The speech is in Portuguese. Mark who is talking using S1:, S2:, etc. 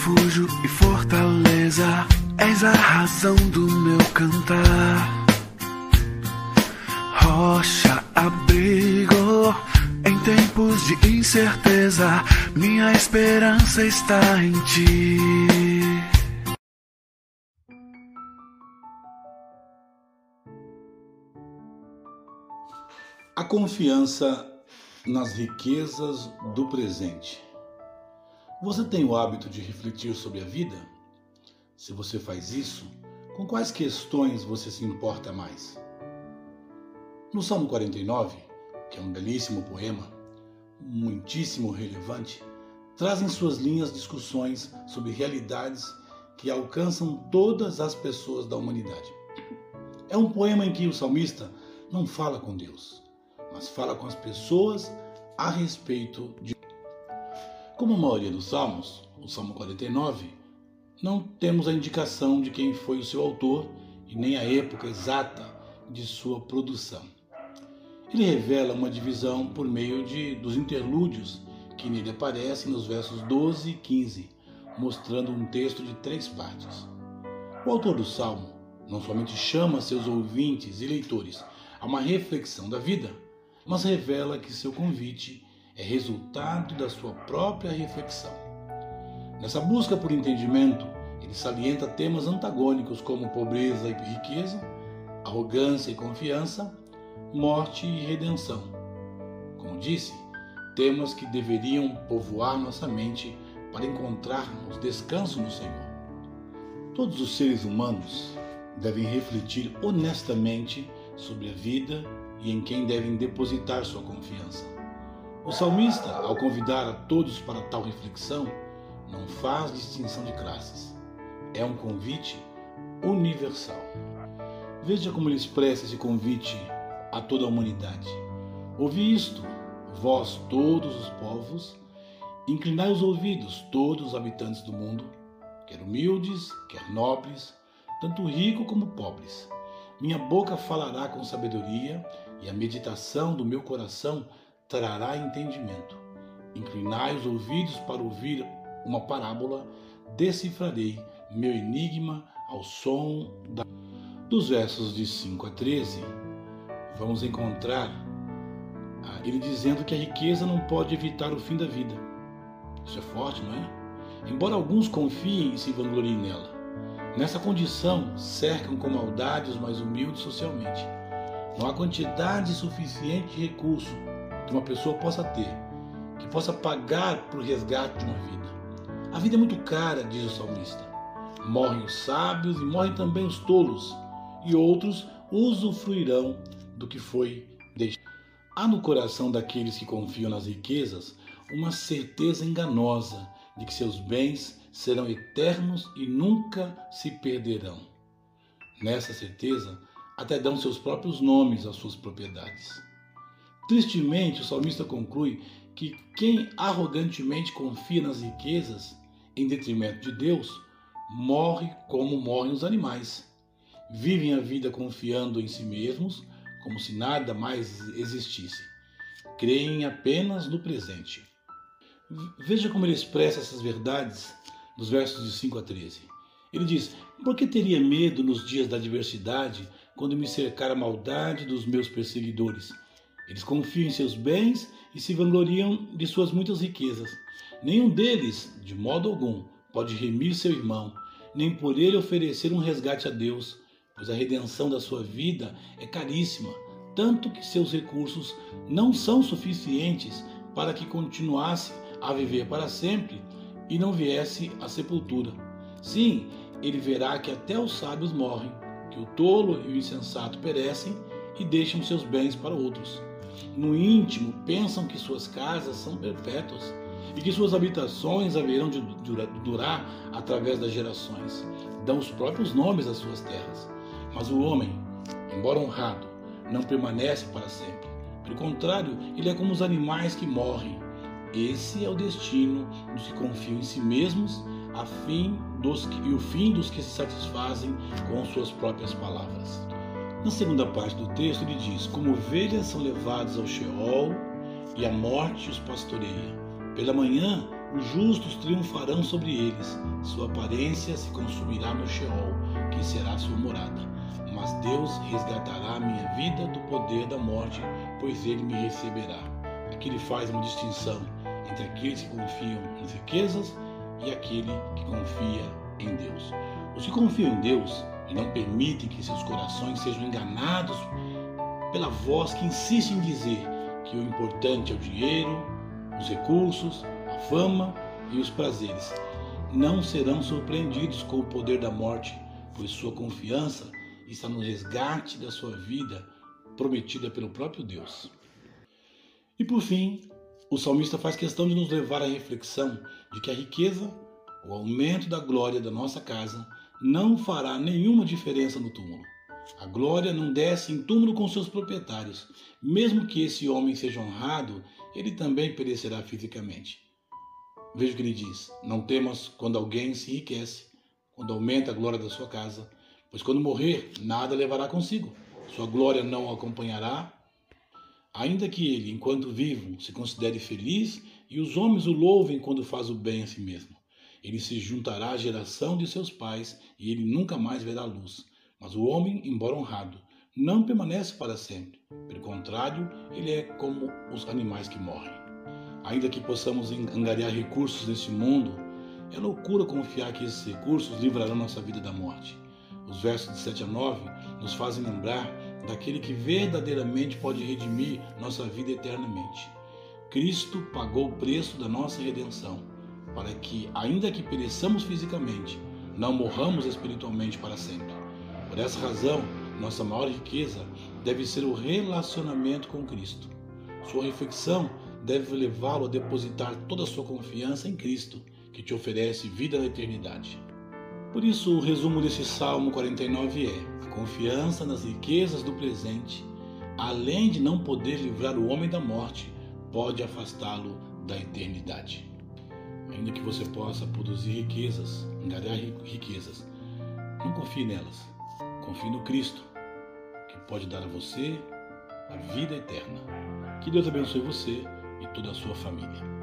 S1: refúgio e fortaleza, és a razão do meu cantar. Rocha, abrigo em tempos de incerteza, minha esperança está em ti.
S2: A confiança nas riquezas do presente. Você tem o hábito de refletir sobre a vida? Se você faz isso, com quais questões você se importa mais? No Salmo 49, que é um belíssimo poema, muitíssimo relevante, traz em suas linhas discussões sobre realidades que alcançam todas as pessoas da humanidade. É um poema em que o salmista não fala com Deus, mas fala com as pessoas a respeito de. Como a maioria dos salmos, o Salmo 49, não temos a indicação de quem foi o seu autor e nem a época exata de sua produção. Ele revela uma divisão por meio de, dos interlúdios que nele aparecem nos versos 12 e 15, mostrando um texto de três partes. O autor do salmo não somente chama seus ouvintes e leitores a uma reflexão da vida, mas revela que seu convite é resultado da sua própria reflexão. Nessa busca por entendimento, ele salienta temas antagônicos como pobreza e riqueza, arrogância e confiança, morte e redenção. Como disse, temas que deveriam povoar nossa mente para encontrarmos descanso no Senhor. Todos os seres humanos devem refletir honestamente sobre a vida e em quem devem depositar sua confiança. O salmista, ao convidar a todos para tal reflexão, não faz distinção de classes. É um convite universal. Veja como ele expressa esse convite a toda a humanidade. Ouvi isto, vós todos os povos, inclinai os ouvidos, todos os habitantes do mundo, quer humildes, quer nobres, tanto ricos como pobres. Minha boca falará com sabedoria e a meditação do meu coração trará entendimento. Inclinai os ouvidos para ouvir uma parábola, decifrarei meu enigma ao som da... dos versos de 5 a 13. Vamos encontrar ah, ele dizendo que a riqueza não pode evitar o fim da vida. Isso é forte, não é? Embora alguns confiem e se vangloriem nela. Nessa condição, cercam com maldade os mais humildes socialmente. Não há quantidade suficiente de recurso que uma pessoa possa ter, que possa pagar para o resgate de uma vida. A vida é muito cara, diz o salmista. Morrem os sábios e morrem também os tolos, e outros usufruirão do que foi deixado. Há no coração daqueles que confiam nas riquezas uma certeza enganosa de que seus bens serão eternos e nunca se perderão. Nessa certeza, até dão seus próprios nomes às suas propriedades. Tristemente, o salmista conclui que quem arrogantemente confia nas riquezas em detrimento de Deus morre como morrem os animais. Vivem a vida confiando em si mesmos, como se nada mais existisse. Creem apenas no presente. Veja como ele expressa essas verdades nos versos de 5 a 13. Ele diz: Por que teria medo nos dias da adversidade, quando me cercar a maldade dos meus perseguidores? Eles confiam em seus bens e se vangloriam de suas muitas riquezas. Nenhum deles, de modo algum, pode remir seu irmão, nem por ele oferecer um resgate a Deus, pois a redenção da sua vida é caríssima, tanto que seus recursos não são suficientes para que continuasse a viver para sempre e não viesse à sepultura. Sim, ele verá que até os sábios morrem, que o tolo e o insensato perecem e deixam seus bens para outros. No íntimo, pensam que suas casas são perpétuas e que suas habitações haverão de durar através das gerações. Dão os próprios nomes às suas terras. Mas o homem, embora honrado, não permanece para sempre. Pelo contrário, ele é como os animais que morrem esse é o destino dos que confiam em si mesmos, a fim dos que, e o fim dos que se satisfazem com suas próprias palavras. Na segunda parte do texto, ele diz: Como ovelhas são levadas ao Sheol e a morte os pastoreia. Pela manhã Os justos triunfarão sobre eles, sua aparência se consumirá no Sheol, que será sua morada. Mas Deus resgatará a minha vida do poder da morte, pois ele me receberá. Aqui ele faz uma distinção entre aqueles que confiam nas riquezas e aquele que confia em Deus. Os que confiam em Deus e não permitem que seus corações sejam enganados pela voz que insiste em dizer que o importante é o dinheiro, os recursos, a fama e os prazeres. Não serão surpreendidos com o poder da morte, pois sua confiança está no resgate da sua vida prometida pelo próprio Deus. E por fim, o salmista faz questão de nos levar à reflexão de que a riqueza, o aumento da glória da nossa casa, não fará nenhuma diferença no túmulo. A glória não desce em túmulo com seus proprietários. Mesmo que esse homem seja honrado, ele também perecerá fisicamente. Veja o que ele diz: Não temas quando alguém se enriquece, quando aumenta a glória da sua casa, pois quando morrer, nada levará consigo. Sua glória não o acompanhará. Ainda que ele, enquanto vivo, se considere feliz e os homens o louvem quando faz o bem a si mesmo. Ele se juntará à geração de seus pais e ele nunca mais verá luz. Mas o homem, embora honrado, não permanece para sempre. Pelo contrário, ele é como os animais que morrem. Ainda que possamos angariar recursos neste mundo, é loucura confiar que esses recursos livrarão nossa vida da morte. Os versos de 7 a 9 nos fazem lembrar daquele que verdadeiramente pode redimir nossa vida eternamente. Cristo pagou o preço da nossa redenção, para que, ainda que pereçamos fisicamente, não morramos espiritualmente para sempre. Por essa razão, nossa maior riqueza deve ser o relacionamento com Cristo. Sua reflexão deve levá-lo a depositar toda a sua confiança em Cristo, que te oferece vida na eternidade. Por isso, o resumo desse Salmo 49 é: a confiança nas riquezas do presente, além de não poder livrar o homem da morte, pode afastá-lo da eternidade. Ainda que você possa produzir riquezas, angariar riquezas, não confie nelas Confie no Cristo, que pode dar a você a vida eterna. Que Deus abençoe você e toda a sua família.